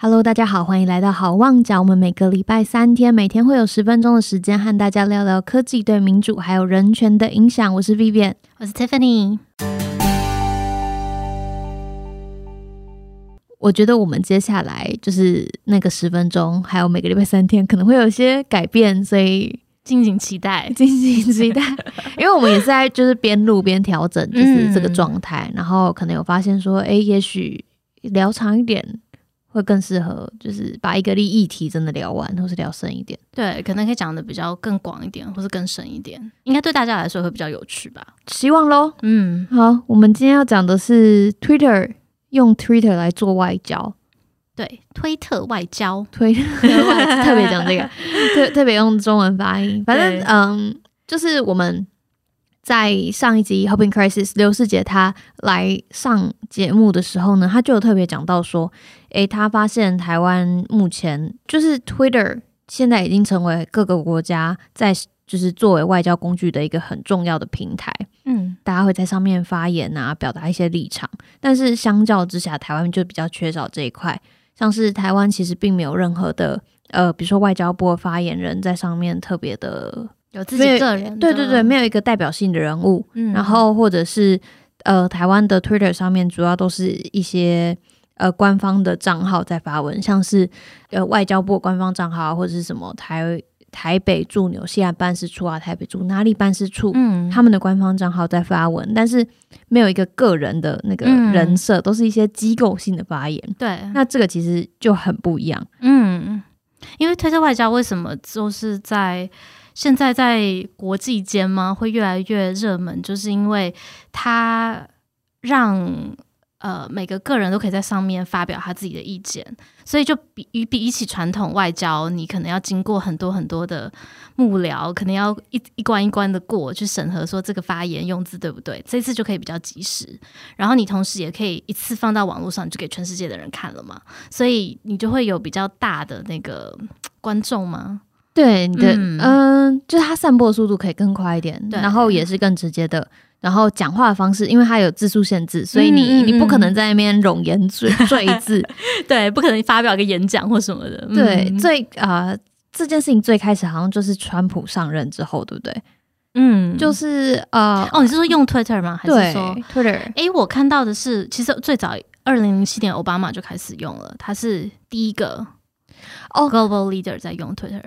Hello，大家好，欢迎来到好旺角。我们每个礼拜三天，每天会有十分钟的时间和大家聊聊科技对民主还有人权的影响。我是 Vivian，我是 Tiffany。我觉得我们接下来就是那个十分钟，还有每个礼拜三天可能会有一些改变，所以 敬请期待，敬请期待。因为我们也是在就是边录边调整，就是这个状态，然后可能有发现说，哎，也许聊长一点会更适合，就是把一个议题真的聊完，或是聊深一点。对，可能可以讲的比较更广一点，或是更深一点，应该对大家来说会比较有趣吧？希望喽。嗯，好，我们今天要讲的是 Twitter。用 Twitter 来做外交，对，推特外交，推特 别讲这个，特特别用中文发音。反正嗯，就是我们在上一集《Hoping Crisis》刘世杰他来上节目的时候呢，他就有特别讲到说，诶，他发现台湾目前就是 Twitter 现在已经成为各个国家在。就是作为外交工具的一个很重要的平台，嗯，大家会在上面发言啊，表达一些立场。但是相较之下，台湾就比较缺少这一块。像是台湾其实并没有任何的，呃，比如说外交部的发言人在上面特别的有自己个人，对对对，没有一个代表性的人物。嗯，然后或者是呃，台湾的 Twitter 上面主要都是一些呃官方的账号在发文，像是呃外交部官方账号或者是什么台。台北驻纽西兰办事处啊，台北驻哪里办事处？嗯，他们的官方账号在发文，但是没有一个个人的那个人设，都是一些机构性的发言。对，那这个其实就很不一样。嗯，因为推特外交为什么就是在现在在国际间吗？会越来越热门，就是因为它让。呃，每个个人都可以在上面发表他自己的意见，所以就比比比起传统外交，你可能要经过很多很多的幕僚，可能要一一关一关的过去审核，说这个发言用字对不对？这次就可以比较及时，然后你同时也可以一次放到网络上，就给全世界的人看了嘛，所以你就会有比较大的那个观众吗？对你，的，嗯，就是它散播的速度可以更快一点，然后也是更直接的。然后讲话的方式，因为它有字数限制，所以你你不可能在那边冗言赘赘字，对，不可能发表一个演讲或什么的。对，最啊这件事情最开始好像就是川普上任之后，对不对？嗯，就是呃，哦，你是说用 Twitter 吗？还是说 Twitter？哎，我看到的是，其实最早二零零七年奥巴马就开始用了，他是第一个哦，Global Leader 在用 Twitter。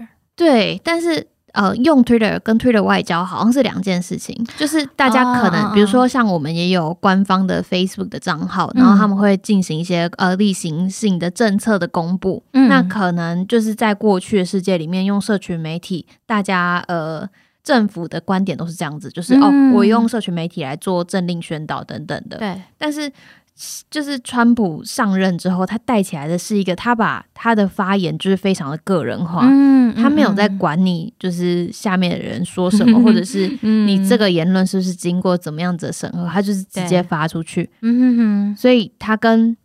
对，但是。呃，用 Twitter 跟 Twitter 外交好像是两件事情，就是大家可能，比如说像我们也有官方的 Facebook 的账号，然后他们会进行一些呃例行性的政策的公布，那可能就是在过去的世界里面，用社群媒体，大家呃政府的观点都是这样子，就是哦，我用社群媒体来做政令宣导等等的，对，但是。就是川普上任之后，他带起来的是一个，他把他的发言就是非常的个人化，嗯，他没有在管你就是下面的人说什么，或者是你这个言论是不是经过怎么样子的审核，他就是直接发出去，嗯哼哼，所以他跟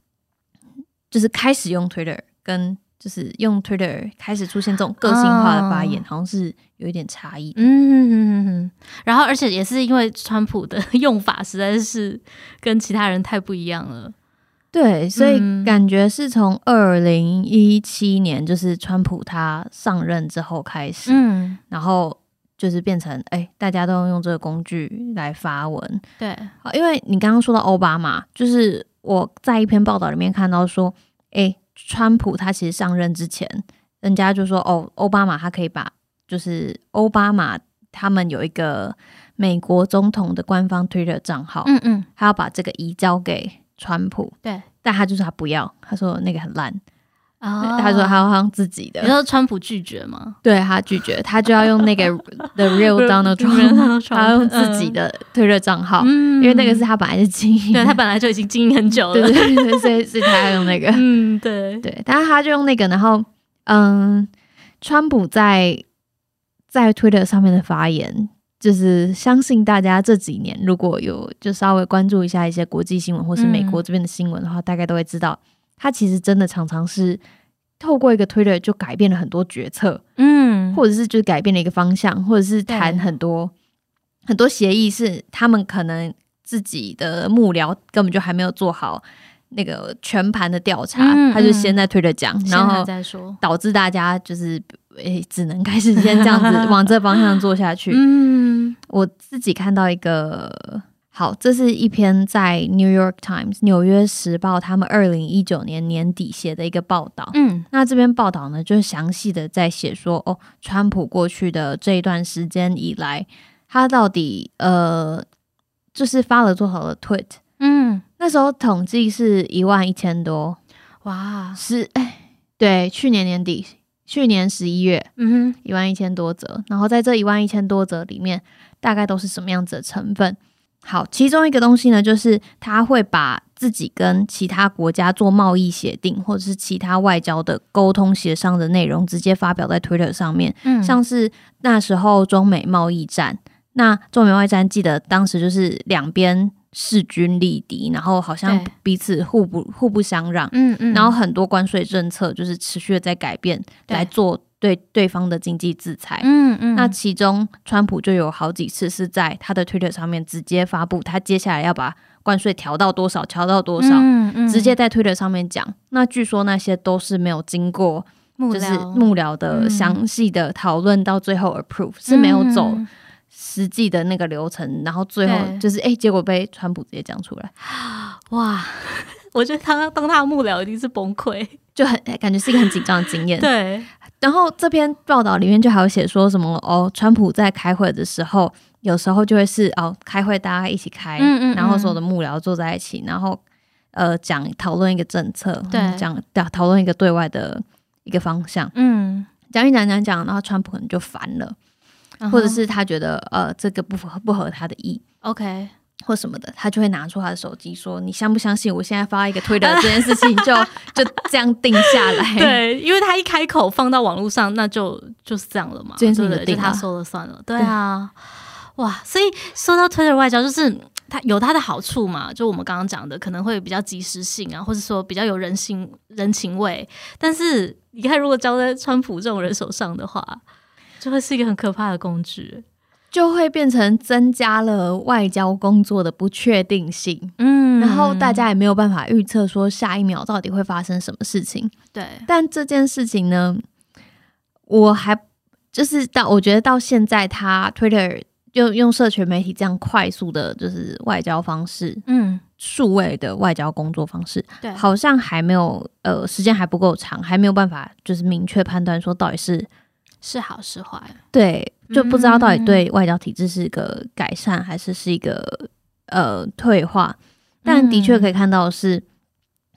就是开始用 Twitter 跟。就是用 Twitter 开始出现这种个性化的发言，好像是有一点差异。嗯，然后而且也是因为川普的用法实在是跟其他人太不一样了。对，所以感觉是从二零一七年，就是川普他上任之后开始，嗯，然后就是变成哎，大家都用这个工具来发文。对，因为你刚刚说到奥巴马，就是我在一篇报道里面看到说，哎。川普他其实上任之前，人家就说哦，奥巴马他可以把就是奥巴马他们有一个美国总统的官方 Twitter 账号，嗯嗯，他要把这个移交给川普，对，但他就是他不要，他说那个很烂。他说他要用自己的，你说川普拒绝吗？对他拒绝，他就要用那个 The Real Donald Trump，他用自己的推特账号，因为那个是他本来是经营，对他本来就已经经营很久了，对对对，所以所以他要用那个，嗯，对。对，但是他就用那个，然后嗯，川普在在推特上面的发言，就是相信大家这几年如果有就稍微关注一下一些国际新闻或是美国这边的新闻的话，大概都会知道。他其实真的常常是透过一个 Twitter 就改变了很多决策，嗯，或者是就改变了一个方向，或者是谈很多很多协议，是他们可能自己的幕僚根本就还没有做好那个全盘的调查，嗯他就先在推特讲，然后再说，导致大家就是诶、只能开始先这样子往这方向做下去。嗯我自己看到一个，好，这是一篇在 New York Times 纽约时报他们二零一九年年底写的一个报道。嗯那这篇报道呢，就是详细的在写说，哦，川普过去的这一段时间以来，他到底呃，就是发了多少的 tweet？嗯，那时候统计是一万一千多，哇，是哎，对，去年年底，去年十一月嗯哼，一万一千多则，然后在这一万一千多则里面，大概都是什么样子的成分？好，其中一个东西呢，就是他会把自己跟其他国家做贸易协定或者是其他外交的沟通协商的内容，直接发表在 Twitter 上面。嗯，像是那时候中美贸易战，那中美贸易战记得当时就是两边势均力敌，然后好像彼此互不互不相让，嗯嗯，然后很多关税政策就是持续的在改变，来做对对方的经济制裁。嗯嗯，那其中，川普就有好几次是在他的 Twitter 上面直接发布，他接下来要把关税调到多少，调到多少，嗯嗯直接在 Twitter 上面讲。那据说那些都是没有经过就是幕僚的嗯详细的讨论，到最后 approve、是没有走嗯实际的那个流程，然后最后就是哎、结果被川普直接讲出来，哇，我觉得他当他的幕僚一定是崩溃。就很感觉是一个很紧张的经验。对，然后这篇报道里面就还有写说什么哦，川普在开会的时候，有时候就会是哦，开会大家一起开，嗯嗯然后所有的幕僚坐在一起，然后呃讲讨论一个政策，对。讲讨讨论一个对外的一个方向，嗯，讲一讲讲讲，然后川普可能就烦了，或者是他觉得呃这个不符合不合他的意。OK，或什么的，他就会拿出他的手机说：“你相不相信？我现在发一个推特这件事情就 就这样定下来。”，对，因为他一开口放到网络上，那就就是这样了嘛，这件事情对？他说了算了，对啊，哇，所以说到 Twitter 外交，就是它有它的好处嘛，就我们刚刚讲的，可能会比较及时性啊，或者说比较有人性人情味。但是你看，如果交在川普这种人手上的话，就会是一个很可怕的工具。就会变成增加了外交工作的不确定性，嗯。然后大家也没有办法预测说下一秒到底会发生什么事情。对，但这件事情呢，我还就是到我觉得到现在，他 Twitter 用用社群媒体这样快速的，就是外交方式，嗯，数位的外交工作方式，对，好像还没有呃时间还不够长，还没有办法就是明确判断说到底是是好是坏，对，就不知道到底嗯。对外交体制是一个改善还是是一个呃退化。但的确可以看到的是，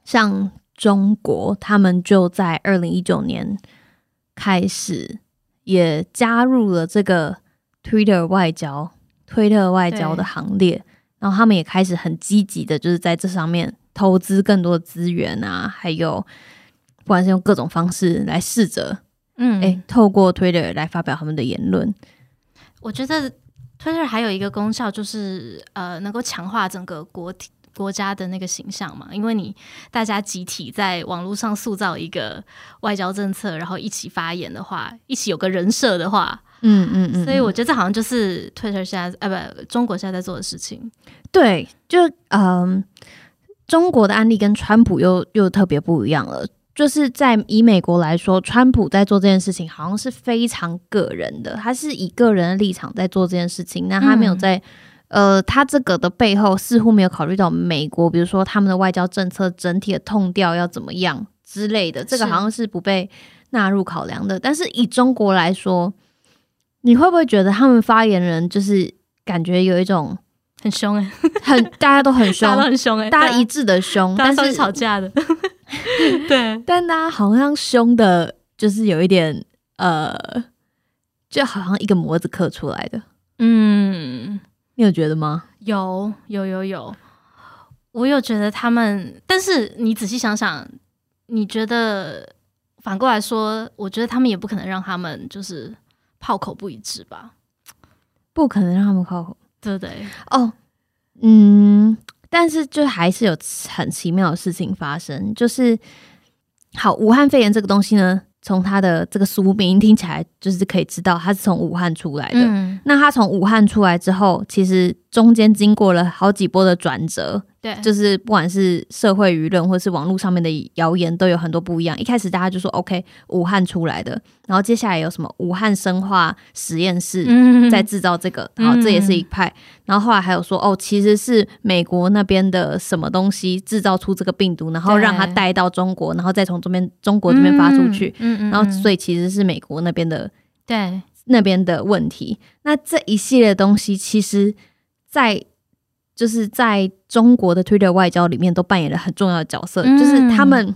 像中国他们就在二零一九年开始也加入了这个 Twitter 外交、推特外交的行列，然后他们也开始很积极的，就是在这上面投资更多的资源啊，还有不管是用各种方式来试着嗯，哎、透过 Twitter 来发表他们的言论。我觉得 Twitter 还有一个功效就是呃，能够强化整个国体国家的那个形象嘛，因为你大家集体在网络上塑造一个外交政策，然后一起发言的话，一起有个人设的话，嗯嗯嗯，所以我觉得这好像就是 Twitter 现在呃不中国现在在做的事情。对，就嗯，中国的案例跟川普又又特别不一样了。就是在以美国来说，川普在做这件事情，好像是非常个人的，他是以个人的立场在做这件事情，那他没有在、呃，他这个的背后似乎没有考虑到美国，比如说他们的外交政策整体的痛调要怎么样之类的，这个好像是不被纳入考量的。但是以中国来说，你会不会觉得他们发言人就是感觉有一种很凶哎、很大家都很凶 大家都，很凶哎、大家一致的凶，但是吵架的，对，但大家好像凶的，就是有一点呃，就好像一个模子刻出来的，嗯。你有觉得吗？有有有有，我有觉得他们，但是你仔细想想，你觉得反过来说，我觉得他们也不可能让他们就是炮口不一致吧，不可能让他们炮口对不对？哦，嗯，但是就还是有很奇妙的事情发生，就是好，武汉肺炎这个东西呢，从它的这个俗名听起来就是可以知道它是从武汉出来的，嗯，那它从武汉出来之后，其实中间经过了好几波的转折，对，就是不管是社会舆论或是网络上面的谣言，都有很多不一样。一开始大家就说 OK，武汉出来的，然后接下来有什么武汉生化实验室在制造这个，然后这也是一派。然后后来还有说哦，其实是美国那边的什么东西制造出这个病毒，然后让它带到中国，然后再从这边中国这边发出去。嗯嗯。然后所以其实是美国那边的对那边的问题。那这一系列东西，其实，在就是在中国的 Twitter 外交里面都扮演了很重要的角色，就是他们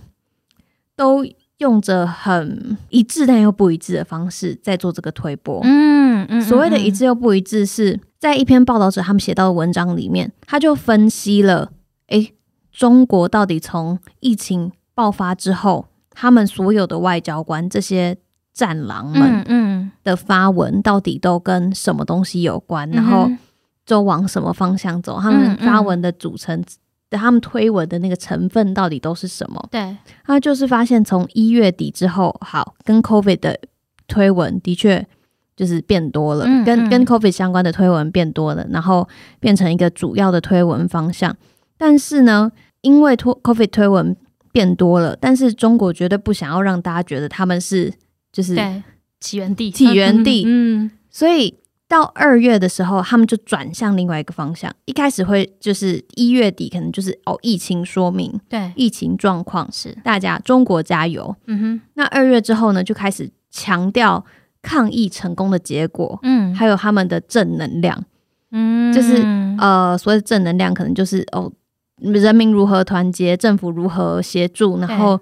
都用着很一致但又不一致的方式在做这个推波。嗯嗯，所谓的一致又不一致，是在一篇报道者他们写到的文章里面，他就分析了，诶，中国到底从疫情爆发之后，他们所有的外交官这些战狼们，嗯的发文到底都跟什么东西有关，然后。就往什么方向走？他们发文的组成，他们推文的那个成分到底都是什么？对，他就是发现从一月底之后，好，跟 COVID 的推文的确就是变多了，跟跟 COVID 相关的推文变多了，然后变成一个主要的推文方向。但是呢，因为推 COVID 推文变多了，但是中国绝对不想要让大家觉得他们是就是起源地，起源地，嗯，所以。到二月的时候，他们就转向另外一个方向。一开始会就是一月底，可能就是哦，疫情说明，对疫情状况是大家中国加油。嗯哼，那二月之后呢，就开始强调抗疫成功的结果，嗯，还有他们的正能量，嗯，就是呃，所谓的正能量，可能就是哦，人民如何团结，政府如何协助，然后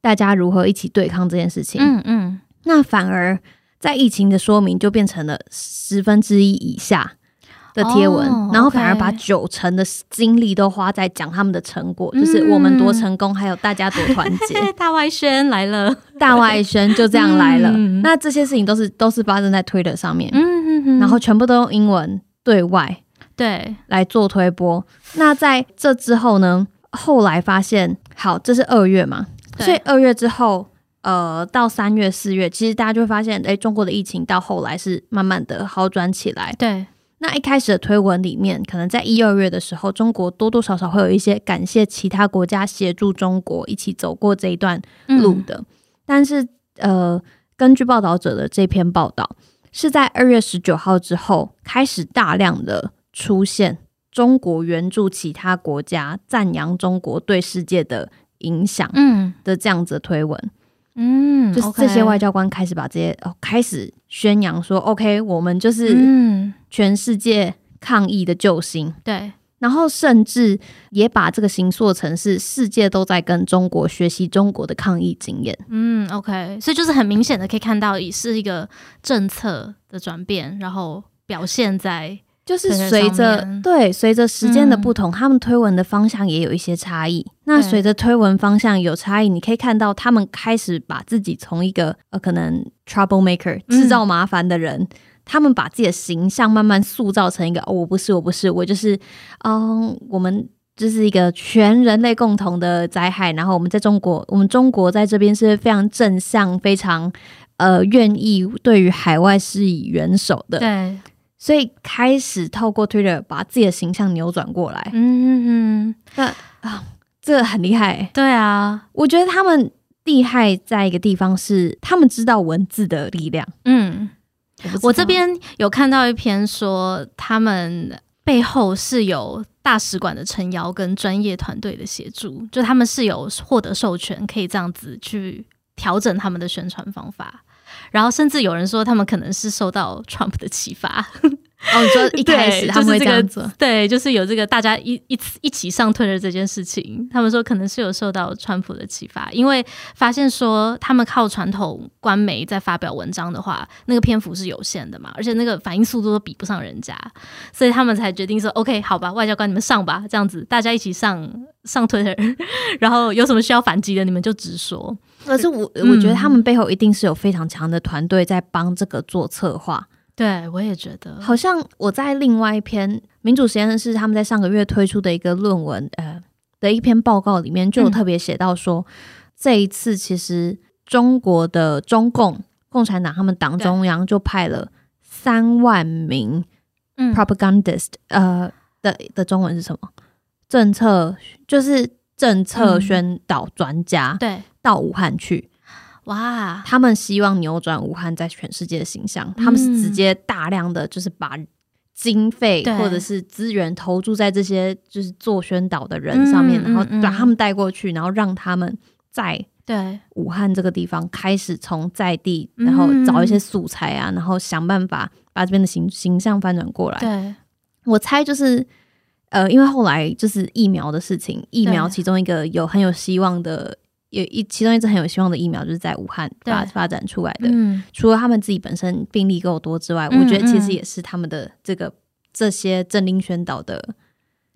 大家如何一起对抗这件事情。嗯嗯，那反而。在疫情的说明就变成了十分之一以下的贴文，然后反而把九成的精力都花在讲他们的成果，就是我们多成功，还有大家多团结。大外宣来了，大外宣就这样来了。那这些事情都是都是发生在 Twitter 上面，嗯然后全部都用英文对外对来做推播。那在这之后呢？后来发现，好，这是二月嘛，所以二月之后。呃，到三月、四月，其实大家就会发现，哎，中国的疫情到后来是慢慢的好转起来。对，那一开始的推文里面，可能在一二月的时候，中国多多少少会有一些感谢其他国家协助中国一起走过这一段路的。但是，呃，根据报道者的这篇报道，是在二月十九号之后，开始大量的出现中国援助其他国家、赞扬中国对世界的影响，嗯的这样子的推文。嗯，就是这些外交官开始把这些哦，开始宣扬说，OK，我们就是全世界抗疫的救星。对，然后甚至也把这个形塑成是世界都在跟中国学习中国的抗疫经验。嗯，OK，所以就是很明显的可以看到，也是一个政策的转变，然后表现在。就是随着对随着时间的不同，他们推文的方向也有一些差异。那随着推文方向有差异，你可以看到他们开始把自己从一个呃可能 trouble maker 制造麻烦的人，他们把自己的形象慢慢塑造成一个哦，我不是，我不是，我就是嗯，我们这是一个全人类共同的灾害。然后我们在中国，我们中国在这边是非常正向，非常呃愿意对于海外施以援手的。对。所以开始透过 Twitter 把自己的形象扭转过来，嗯嗯，那啊，这个很厉害，对啊，我觉得他们厉害在一个地方是，他们知道文字的力量。嗯，我这边有看到一篇说，他们背后是有大使馆的撑腰跟专业团队的协助，就他们是有获得授权，可以这样子去调整他们的宣传方法。然后甚至有人说，他们可能是受到 Trump 的启发。哦，你说一开始他们会这样子，对，就是有这个大家一一一起上推的这件事情。他们说可能是有受到川普的启发，因为发现说他们靠传统官媒在发表文章的话，那个篇幅是有限的嘛，而且那个反应速度都比不上人家，所以他们才决定说，OK，好吧，外交官你们上吧，这样子大家一起上上推特，然后有什么需要反击的，你们就直说。可是我我觉得他们背后一定是有非常强的团队在帮这个做策划。对，我也觉得。好像我在另外一篇民主实验室他们在上个月推出的一个论文，呃，的一篇报告里面就有特别写到说，这一次其实中国的中共共产党他们党中央就派了三万名 propagandist，呃的的中文是什么？政策，就是政策嗯。宣导专家对，到武汉去，哇，他们希望扭转武汉在全世界的形象，他们是直接大量的就是把经费或者是资源投注在这些就是做宣导的人上面，嗯然后把他们带过去，然后让他们在对，武汉这个地方开始从在地，嗯。然后找一些素材啊，然后想办法把这边的形形象翻转过来。对，我猜就是。呃，因为后来就是疫苗的事情，疫苗其中一个有很有希望的，有一其中一支很有希望的疫苗，就是在武汉发发展出来的。嗯，除了他们自己本身病例够多之外，嗯我觉得其实嗯也是他们的这个这些政令宣导的，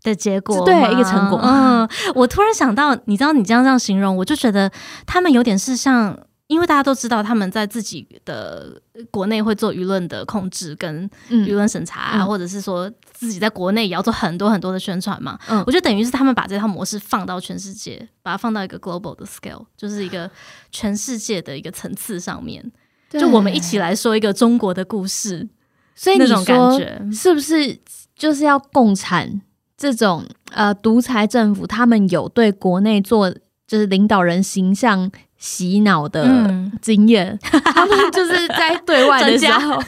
的结果对一个成果嗯，我突然想到，你知道你这样这样形容，我就觉得他们有点是像。因为大家都知道他们在自己的国内会做舆论的控制跟嗯舆论审查、啊嗯或者是说自己在国内也要做很多很多的宣传嘛。嗯我觉得等于是他们把这套模式放到全世界，把它放到一个 global 的 scale，就是一个全世界的一个层次上面。就我们一起来说一个中国的故事，所以你那种感说觉。是不是就是要共产这种呃独裁政府，他们有对国内做就是领导人形象洗脑的嗯，经验，他们就是在对外的时候，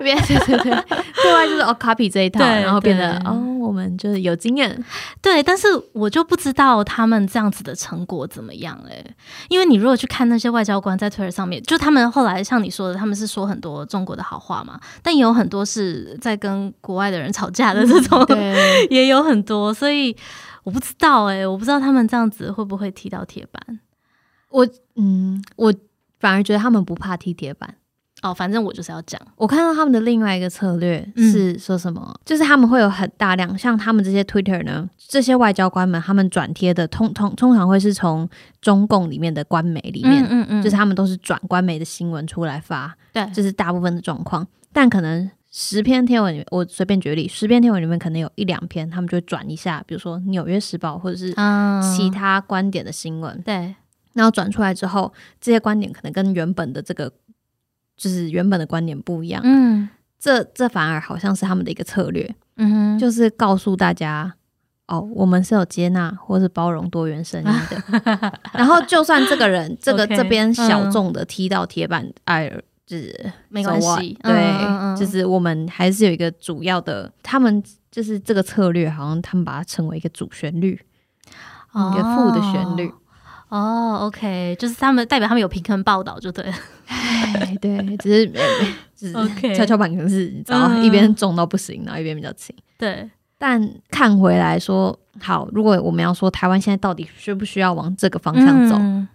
对对对，对。外就是哦 copy 这一套，然后变得哦我们就是有经验，对，但是我就不知道他们这样子的成果怎么样哎、因为你如果去看那些外交官在 Twitter 上面，就他们后来像你说的，他们是说很多中国的好话嘛，但也有很多是在跟国外的人吵架的这种。也有很多，所以我不知道哎、我不知道他们这样子会不会踢到铁板我嗯，我反而觉得他们不怕踢铁板。哦，反正我就是要讲，我看到他们的另外一个策略嗯是说什么，就是他们会有很大量，像他们这些 Twitter 呢，这些外交官们他们转贴的通通通常会是从中共里面的官媒里面，嗯嗯就是他们都是转官媒的新闻出来发，对，这是大部分的状况。但可能十篇贴文里面，我随便举例，十篇贴文里面可能有一两篇，他们就会转一下，比如说《纽约时报》或者是嗯其他观点的新闻，对然后转出来之后，这些观点可能跟原本的这个就是原本的观点不一样。嗯这这反而好像是他们的一个策略，嗯哼，就是告诉大家，哦，我们是有接纳或是包容多元声音的。然后，就算这个人这个这边小众的踢到铁板，哎、就是没关？系，对，就是我们还是有一个主要的，他们就是这个策略，好像他们把它称为一个主旋律，一个副的旋律。哦，OK，就是他们代表他们有平衡报道就对了。哎，对，只是 只是跷跷板可能是你知道，嗯一边重到不行，然后一边比较轻。对，但看回来说，好，如果我们要说台湾现在到底需不需要往这个方向走，嗯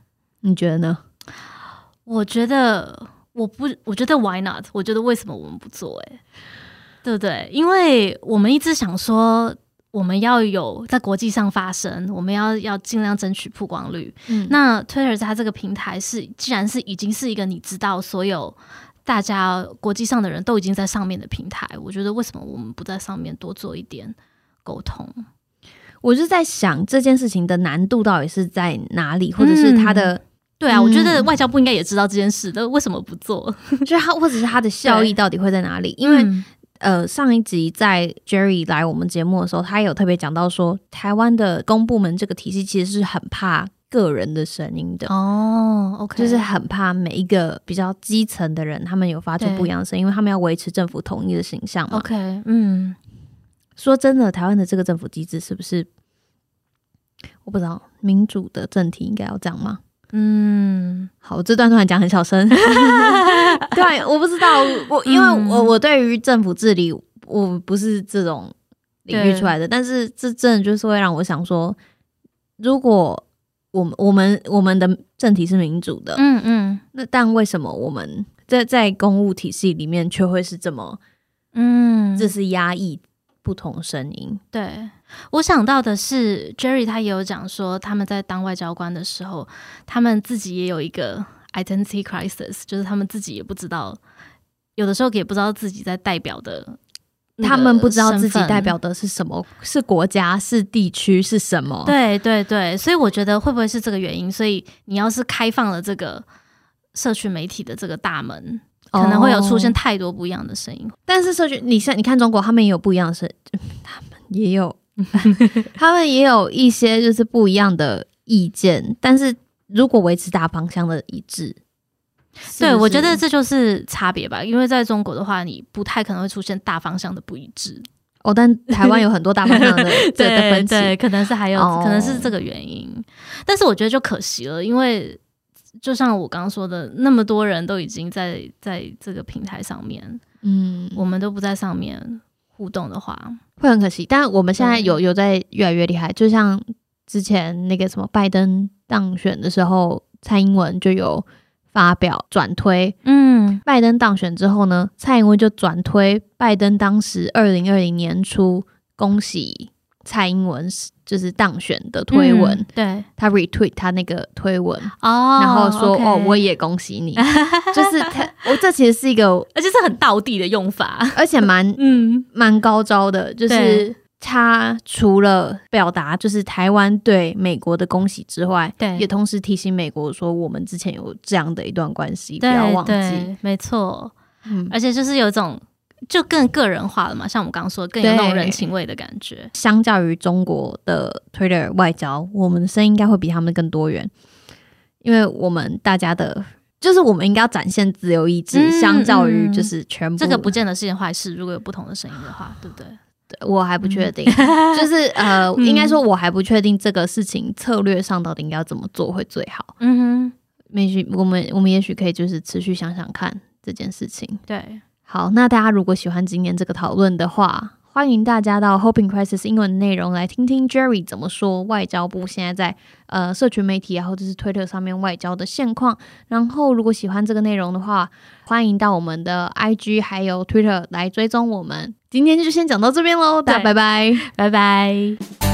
你觉得呢？我觉得我不，我觉得 Why not？我觉得为什么我们不做、欸？对不对？因为我们一直想说。我们要有在国际上发声，我们要要尽量争取曝光率。嗯那 Twitter 它这个平台是，既然是已经是一个你知道所有大家国际上的人都已经在上面的平台，我觉得为什么我们不在上面多做一点沟通？我就在想这件事情的难度到底是在哪里，或者是它的，对啊，嗯我觉得外交部应该也知道这件事的，为什么不做？就是它，或者是它的效益到底会在哪里？因为、嗯呃，上一集在 Jerry 来我们节目的时候，他有特别讲到说，台湾的公部门这个体系其实是很怕个人的声音的。哦，OK，就是很怕每一个比较基层的人，他们有发出不一样的声音，因为他们要维持政府统一的形象嘛。OK，嗯，说真的，台湾的这个政府机制是不是我不知道民主的政体应该要这样吗？嗯，好，我这段突然讲很小声，对，我不知道，我因为嗯。我我对于政府治理我不是这种领域出来的，但是这真的就是会让我想说，如果我们我们我们的政体是民主的，嗯嗯。那但为什么我们在在公务体系里面却会是这么，嗯，这是压抑不同声音？对我想到的是，Jerry 他也有讲说，他们在当外交官的时候，他们自己也有一个 identity crisis，就是他们自己也不知道，有的时候也不知道自己在代表的他们不知道自己代表的是什么，是国家，是地区，是什么？对对对，所以我觉得会不会是这个原因？所以你要是开放了这个社区媒体的这个大门，可能会有出现哦太多不一样的声音。但是社群，你像你看中国，他们也有不一样的声，他们也有 他们也有一些就是不一样的意见，但是如果维持大方向的一致，是对，我觉得这就是差别吧。因为在中国的话，你不太可能会出现大方向的不一致。哦，但台湾有很多大方向的 对的分歧，对，可能是还有，哦可能是这个原因。但是我觉得就可惜了，因为就像我刚刚说的，那么多人都已经在在这个平台上面，嗯，我们都不在上面互动的话，会很可惜。但我们现在有有在越来越厉害，就像之前那个什么拜登当选的时候，蔡英文就有发表转推。嗯，拜登当选之后呢，蔡英文就转推拜登当时二零二零年初恭喜蔡英文就是当选的推文，嗯对。他 retweet 他那个推文，哦，然后说哦，我也恭喜你，就是他，我这其实是一个，而且是很道地的用法，而且蛮 嗯，蛮高招的，就是他除了表达就是台湾对美国的恭喜之外，对。也同时提醒美国说我们之前有这样的一段关系，不要忘记。对，没错，嗯，而且就是有一种就更个人化了嘛，像我们刚刚说的，更有那种人情味的感觉。相较于中国的 Twitter 外交，我们的声音应该会比他们更多元，因为我们大家的。就是我们应该要展现自由意志，嗯相较于嗯就是全部这个不见得是件坏事，如果有不同的声音的话，对不对？我还不确定，就是呃，嗯应该说我还不确定这个事情策略上到底应该要怎么做会最好。嗯哼也许我们我们也许可以就是持续想想看这件事情。对，好，那大家如果喜欢今天这个讨论的话，欢迎大家到 Hoping Crisis 英文内容来听听 Jerry 怎么说外交部现在在呃社群媒体啊或者是 Twitter 上面外交的现况。然后如果喜欢这个内容的话，欢迎到我们的 IG 还有 Twitter 来追踪我们。今天就先讲到这边喽，大家对拜拜。拜拜。